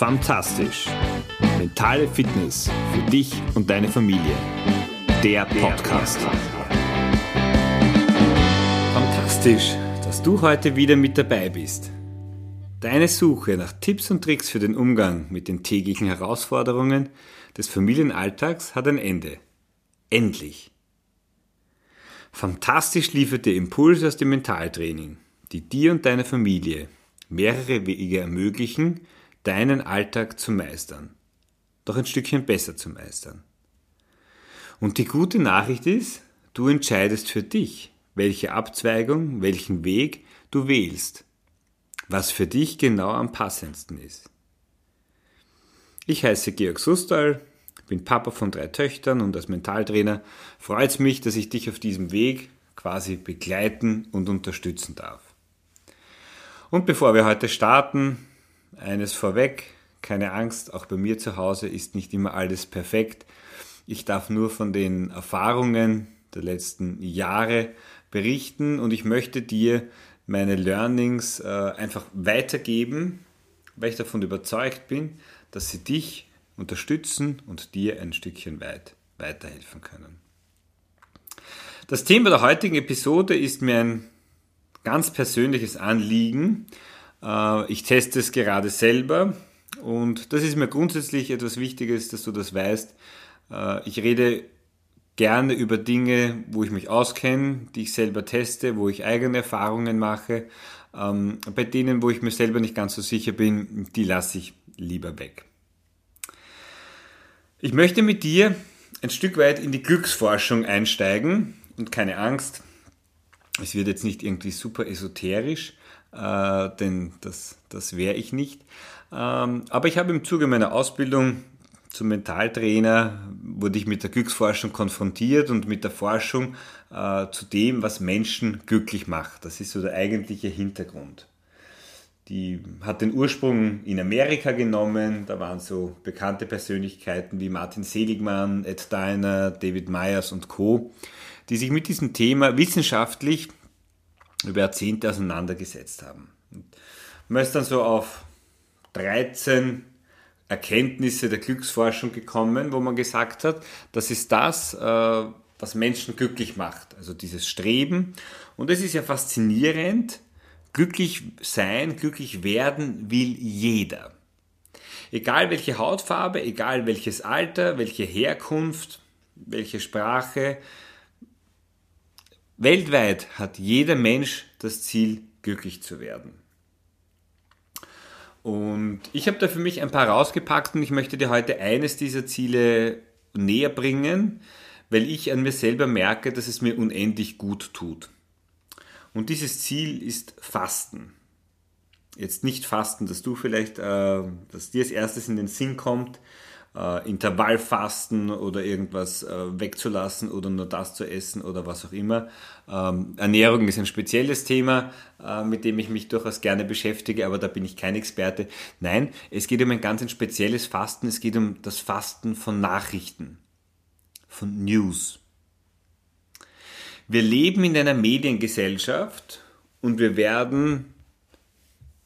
Fantastisch. Mentale Fitness für dich und deine Familie. Der Podcast. Fantastisch, dass du heute wieder mit dabei bist. Deine Suche nach Tipps und Tricks für den Umgang mit den täglichen Herausforderungen des Familienalltags hat ein Ende. Endlich. Fantastisch liefert dir Impulse aus dem Mentaltraining, die dir und deiner Familie mehrere Wege ermöglichen, deinen Alltag zu meistern, doch ein Stückchen besser zu meistern. Und die gute Nachricht ist, du entscheidest für dich, welche Abzweigung, welchen Weg du wählst, was für dich genau am passendsten ist. Ich heiße Georg Sustal, bin Papa von drei Töchtern und als Mentaltrainer freut es mich, dass ich dich auf diesem Weg quasi begleiten und unterstützen darf. Und bevor wir heute starten, eines vorweg, keine Angst, auch bei mir zu Hause ist nicht immer alles perfekt. Ich darf nur von den Erfahrungen der letzten Jahre berichten und ich möchte dir meine Learnings äh, einfach weitergeben, weil ich davon überzeugt bin, dass sie dich unterstützen und dir ein Stückchen weit weiterhelfen können. Das Thema der heutigen Episode ist mir ein ganz persönliches Anliegen. Äh, ich teste es gerade selber und das ist mir grundsätzlich etwas Wichtiges, dass du das weißt. Äh, ich rede gerne über Dinge, wo ich mich auskenne, die ich selber teste, wo ich eigene Erfahrungen mache. Ähm, bei denen, wo ich mir selber nicht ganz so sicher bin, die lasse ich lieber weg. Ich möchte mit dir ein Stück weit in die Glücksforschung einsteigen und keine Angst, es wird jetzt nicht irgendwie super esoterisch, äh, denn das, das wäre ich nicht. Ähm, aber ich habe im Zuge meiner Ausbildung zum Mentaltrainer wurde ich mit der Glücksforschung konfrontiert und mit der Forschung äh, zu dem, was Menschen glücklich macht. Das ist so der eigentliche Hintergrund. Die hat den Ursprung in Amerika genommen. Da waren so bekannte Persönlichkeiten wie Martin Seligmann, Ed Diner, David Myers und Co die sich mit diesem Thema wissenschaftlich über Jahrzehnte auseinandergesetzt haben. Man ist dann so auf 13 Erkenntnisse der Glücksforschung gekommen, wo man gesagt hat, das ist das, äh, was Menschen glücklich macht, also dieses Streben. Und es ist ja faszinierend, glücklich sein, glücklich werden will jeder. Egal welche Hautfarbe, egal welches Alter, welche Herkunft, welche Sprache, Weltweit hat jeder Mensch das Ziel, glücklich zu werden. Und ich habe da für mich ein paar rausgepackt und ich möchte dir heute eines dieser Ziele näher bringen, weil ich an mir selber merke, dass es mir unendlich gut tut. Und dieses Ziel ist Fasten. Jetzt nicht Fasten, dass du vielleicht, äh, dass dir als erstes in den Sinn kommt, äh, Intervallfasten oder irgendwas äh, wegzulassen oder nur das zu essen oder was auch immer. Ähm, Ernährung ist ein spezielles Thema, äh, mit dem ich mich durchaus gerne beschäftige, aber da bin ich kein Experte. Nein, es geht um ein ganz ein spezielles Fasten. Es geht um das Fasten von Nachrichten, von News. Wir leben in einer Mediengesellschaft und wir werden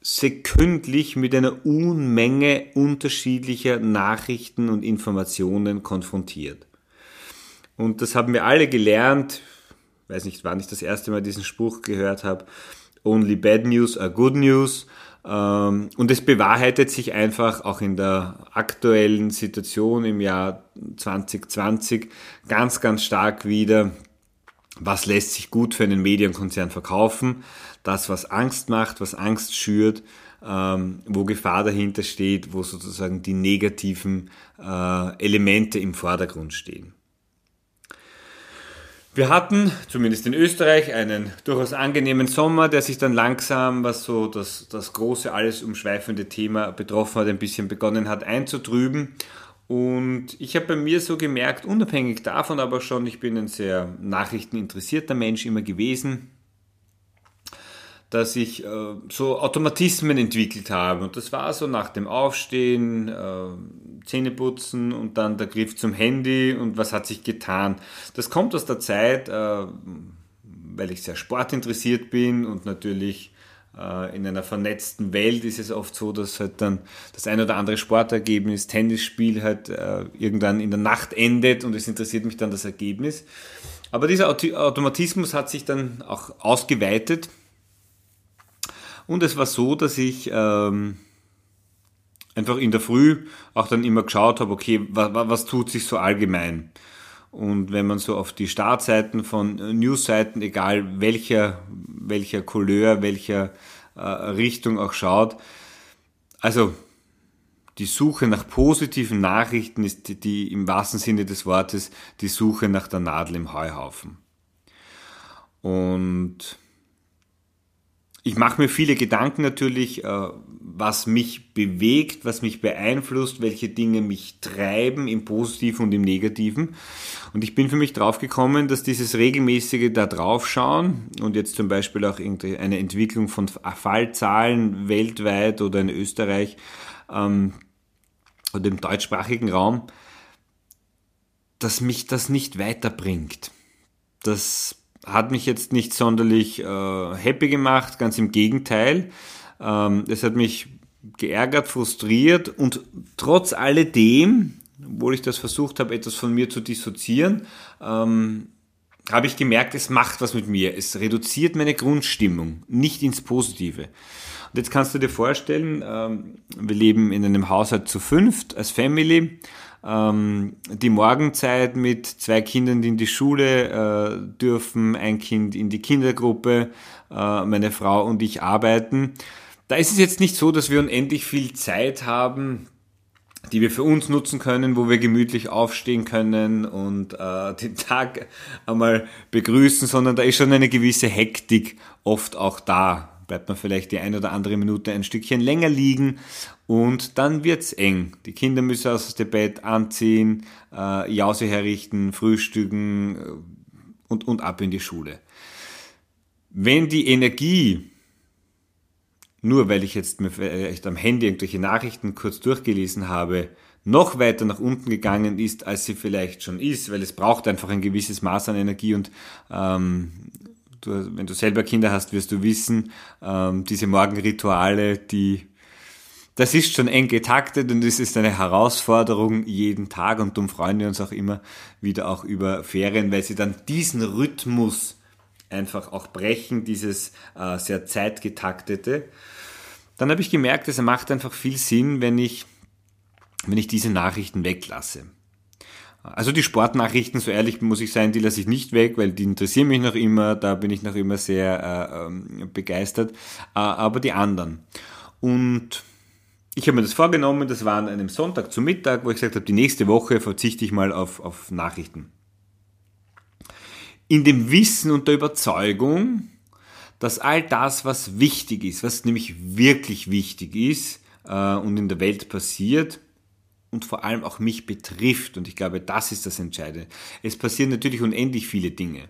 sekündlich mit einer Unmenge unterschiedlicher Nachrichten und Informationen konfrontiert. Und das haben wir alle gelernt, ich weiß nicht, wann ich das erste Mal diesen Spruch gehört habe, Only bad news are good news. Ähm, und es bewahrheitet sich einfach auch in der aktuellen Situation im Jahr 2020 ganz, ganz stark wieder, was lässt sich gut für einen Medienkonzern verkaufen, das, was Angst macht, was Angst schürt, ähm, wo Gefahr dahinter steht, wo sozusagen die negativen äh, Elemente im Vordergrund stehen. Wir hatten, zumindest in Österreich, einen durchaus angenehmen Sommer, der sich dann langsam, was so das, das große, alles umschweifende Thema betroffen hat, ein bisschen begonnen hat einzutrüben. Und ich habe bei mir so gemerkt, unabhängig davon aber schon, ich bin ein sehr nachrichteninteressierter Mensch immer gewesen, dass ich äh, so Automatismen entwickelt habe. Und das war so nach dem Aufstehen, äh, Zähneputzen und dann der Griff zum Handy und was hat sich getan. Das kommt aus der Zeit, äh, weil ich sehr sportinteressiert bin und natürlich in einer vernetzten Welt ist es oft so, dass halt dann das ein oder andere Sportergebnis, Tennisspiel halt äh, irgendwann in der Nacht endet und es interessiert mich dann das Ergebnis. Aber dieser Automatismus hat sich dann auch ausgeweitet und es war so, dass ich ähm, einfach in der Früh auch dann immer geschaut habe, okay, was, was tut sich so allgemein? Und wenn man so auf die Startseiten von Newsseiten, egal welcher, welcher Couleur, welcher äh, Richtung auch schaut, also die Suche nach positiven Nachrichten ist die, die, im wahrsten Sinne des Wortes die Suche nach der Nadel im Heuhaufen. Und ich mache mir viele Gedanken natürlich, äh, was mich bewegt, was mich beeinflusst, welche Dinge mich treiben im Positiven und im Negativen. Und ich bin für mich draufgekommen, dass dieses regelmäßige da draufschauen und jetzt zum Beispiel auch eine Entwicklung von Fallzahlen weltweit oder in Österreich ähm, oder im deutschsprachigen Raum, dass mich das nicht weiterbringt. Das hat mich jetzt nicht sonderlich äh, happy gemacht, ganz im Gegenteil. Ähm, es hat mich geärgert, frustriert und trotz alledem, obwohl ich das versucht habe, etwas von mir zu dissoziieren, ähm, habe ich gemerkt, es macht was mit mir. Es reduziert meine Grundstimmung, nicht ins Positive. Und jetzt kannst du dir vorstellen, ähm, wir leben in einem Haushalt zu fünft als Family ähm, die Morgenzeit mit zwei Kindern, die in die Schule äh, dürfen, ein Kind in die Kindergruppe, äh, meine Frau und ich arbeiten. Da ist es jetzt nicht so, dass wir unendlich viel Zeit haben, die wir für uns nutzen können, wo wir gemütlich aufstehen können und äh, den Tag einmal begrüßen, sondern da ist schon eine gewisse Hektik oft auch da bleibt man vielleicht die ein oder andere Minute ein Stückchen länger liegen und dann wird's eng. Die Kinder müssen aus dem Bett anziehen, äh, Jause herrichten, frühstücken äh, und, und ab in die Schule. Wenn die Energie, nur weil ich jetzt mir vielleicht am Handy irgendwelche Nachrichten kurz durchgelesen habe, noch weiter nach unten gegangen ist, als sie vielleicht schon ist, weil es braucht einfach ein gewisses Maß an Energie und ähm, du, wenn du selber Kinder hast, wirst du wissen, ähm, diese Morgenrituale, die, das ist schon eng getaktet und es ist eine Herausforderung jeden Tag und darum freuen wir uns auch immer wieder auch über Ferien, weil sie dann diesen Rhythmus einfach auch brechen, dieses äh, sehr zeitgetaktete. Dann habe ich gemerkt, es macht einfach viel Sinn, wenn ich, wenn ich diese Nachrichten weglasse. Also die Sportnachrichten, so ehrlich muss ich sein, die lasse ich nicht weg, weil die interessieren mich noch immer, da bin ich noch immer sehr äh, ähm, begeistert. Äh, aber die anderen. Und ich habe mir das vorgenommen, das war an einem Sonntag zu Mittag, wo ich gesagt habe, die nächste Woche verzichte ich mal auf, auf Nachrichten. In dem Wissen und der Überzeugung, dass all das, was wichtig ist, was nämlich wirklich wichtig ist äh, und in der Welt passiert, und vor allem auch mich betrifft. Und ich glaube, das ist das Entscheidende. Es passieren natürlich unendlich viele Dinge.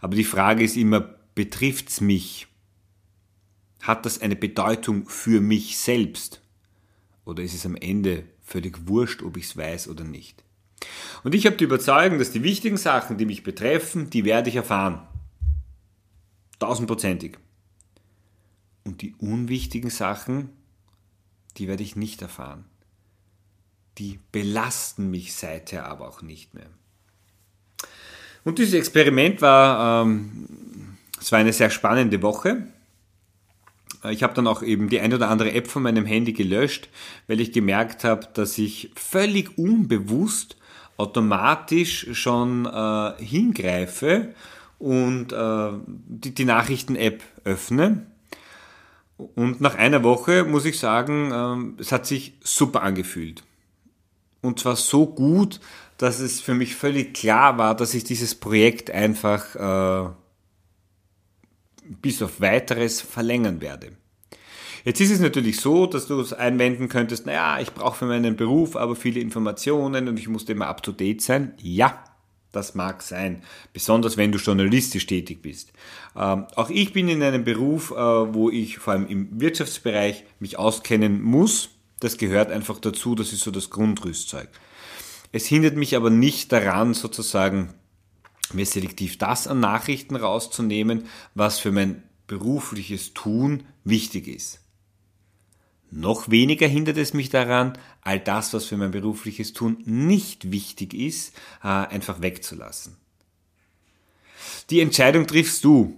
Aber die Frage ist immer, betrifft es mich? Hat das eine Bedeutung für mich selbst? Oder ist es am Ende völlig wurscht, ob ich es weiß oder nicht? Und ich habe die Überzeugung, dass die wichtigen Sachen, die mich betreffen, die werde ich erfahren. Tausendprozentig. Und die unwichtigen Sachen, die werde ich nicht erfahren die belasten mich seither aber auch nicht mehr. Und dieses Experiment war, ähm, es war eine sehr spannende Woche. Ich habe dann auch eben die ein oder andere App von meinem Handy gelöscht, weil ich gemerkt habe, dass ich völlig unbewusst automatisch schon äh, hingreife und äh, die, die Nachrichten-App öffne. Und nach einer Woche muss ich sagen, äh, es hat sich super angefühlt. Und zwar so gut, dass es für mich völlig klar war, dass ich dieses Projekt einfach äh, bis auf weiteres verlängern werde. Jetzt ist es natürlich so, dass du es einwenden könntest, naja, ich brauche für meinen Beruf aber viele Informationen und ich muss immer up-to-date sein. Ja, das mag sein, besonders wenn du journalistisch tätig bist. Ähm, auch ich bin in einem Beruf, äh, wo ich vor allem im Wirtschaftsbereich mich auskennen muss das gehört einfach dazu, das ist so das Grundrüstzeug. Es hindert mich aber nicht daran, sozusagen mir selektiv das an Nachrichten rauszunehmen, was für mein berufliches Tun wichtig ist. Noch weniger hindert es mich daran, all das, was für mein berufliches Tun nicht wichtig ist, äh, einfach wegzulassen. Die Entscheidung triffst du.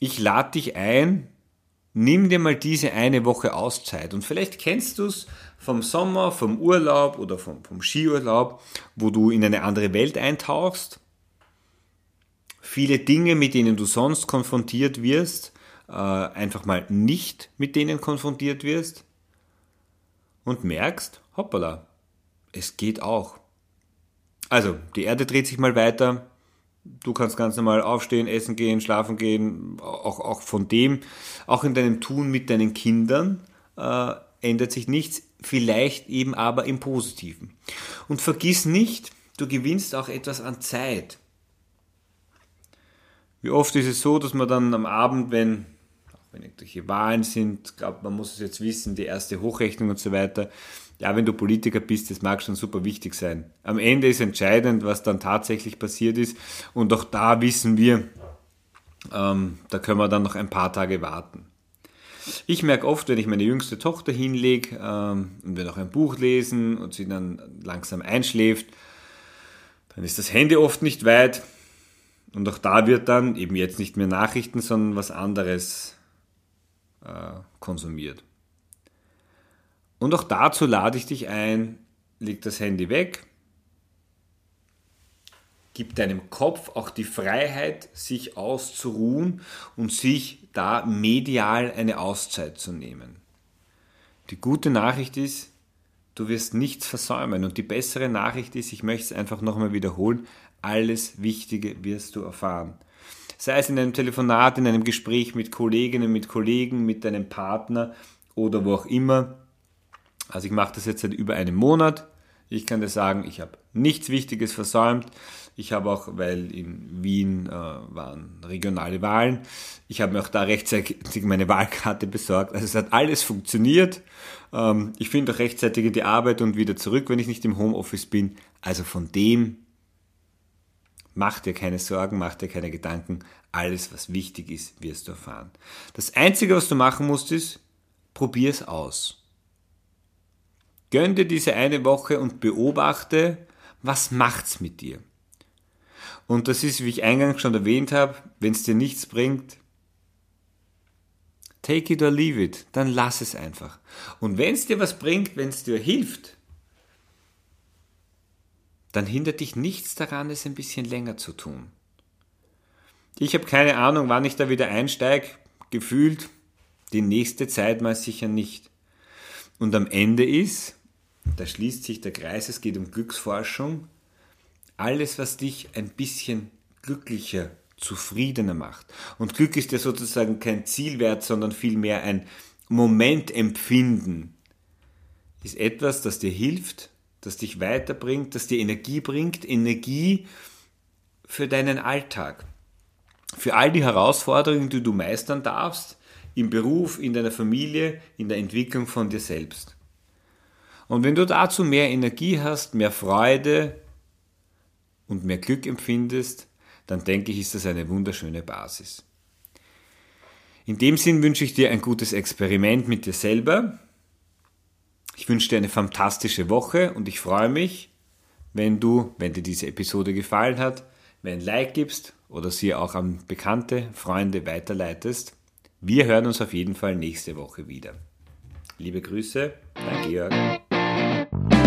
Ich lade dich ein, nimm dir mal diese eine Woche Auszeit und vielleicht kennst du es vom Sommer, vom Urlaub oder vom, vom Skiurlaub, wo du in eine andere Welt eintauchst. Viele Dinge, mit denen du sonst konfrontiert wirst, äh, einfach mal nicht mit denen konfrontiert wirst und merkst, hoppala, es geht auch. Also, die Erde dreht sich mal weiter, du kannst ganz normal aufstehen, essen gehen, schlafen gehen, auch, auch von dem, auch in deinem Tun mit deinen Kindern äh, ändert sich nichts, vielleicht eben aber im Positiven. Und vergiss nicht, du gewinnst auch etwas an Zeit. Wie oft ist es so, dass man dann am Abend, wenn wenn irgendwelche Wahlen sind, glaube man muss es jetzt wissen, die erste Hochrechnung und so weiter. Ja, wenn du Politiker bist, das mag schon super wichtig sein. Am Ende ist entscheidend, was dann tatsächlich passiert ist. Und auch da wissen wir, ähm, da können wir dann noch ein paar Tage warten. Ich merke oft, wenn ich meine jüngste Tochter hinlege ähm, und wir noch ein Buch lesen und sie dann langsam einschläft, dann ist das Handy oft nicht weit. Und auch da wird dann eben jetzt nicht mehr Nachrichten, sondern was anderes äh, konsumiert. Und auch dazu lade ich dich ein, leg das Handy weg, gib deinem Kopf auch die Freiheit, sich auszuruhen und sich da medial eine Auszeit zu nehmen. Die gute Nachricht ist, du wirst nichts versäumen. Und die bessere Nachricht ist, ich möchte es einfach nochmal wiederholen, alles Wichtige wirst du erfahren sei es in einem Telefonat, in einem Gespräch mit Kolleginnen, mit Kollegen, mit deinem Partner oder wo auch immer. Also ich mache das jetzt seit über einem Monat. Ich kann dir sagen, ich habe nichts Wichtiges versäumt. Ich habe auch, weil in Wien äh, waren regionale Wahlen, ich habe mir auch da rechtzeitig meine Wahlkarte besorgt. Also es hat alles funktioniert. Ähm, ich finde auch rechtzeitig in die Arbeit und wieder zurück, wenn ich nicht im Homeoffice bin. Also von dem Mach dir keine Sorgen, mach dir keine Gedanken. Alles, was wichtig ist, wirst du erfahren. Das Einzige, was du machen musst, ist, probier es aus. Gönn dir diese eine Woche und beobachte, was macht's mit dir. Und das ist, wie ich eingangs schon erwähnt habe, wenn es dir nichts bringt, take it or leave it, dann lass es einfach. Und wenn es dir was bringt, wenn es dir hilft, dann hindert dich nichts daran, es ein bisschen länger zu tun. Ich habe keine Ahnung, wann ich da wieder einsteige, gefühlt die nächste Zeit mal sicher nicht. Und am Ende ist, da schließt sich der Kreis, es geht um Glücksforschung, alles, was dich ein bisschen glücklicher, zufriedener macht. Und Glück ist ja sozusagen kein Zielwert, sondern vielmehr ein Momentempfinden, ist etwas, das dir hilft, das dich weiterbringt, das dir Energie bringt, Energie für deinen Alltag, für all die Herausforderungen, die du meistern darfst, im Beruf, in deiner Familie, in der Entwicklung von dir selbst. Und wenn du dazu mehr Energie hast, mehr Freude und mehr Glück empfindest, dann denke ich, ist das eine wunderschöne Basis. In dem Sinn wünsche ich dir ein gutes Experiment mit dir selber, ich wünsche dir eine fantastische Woche und ich freue mich, wenn du, wenn dir diese Episode gefallen hat, mir ein Like gibst oder sie auch an Bekannte, Freunde weiterleitest. Wir hören uns auf jeden Fall nächste Woche wieder. Liebe Grüße, dein Georg. Música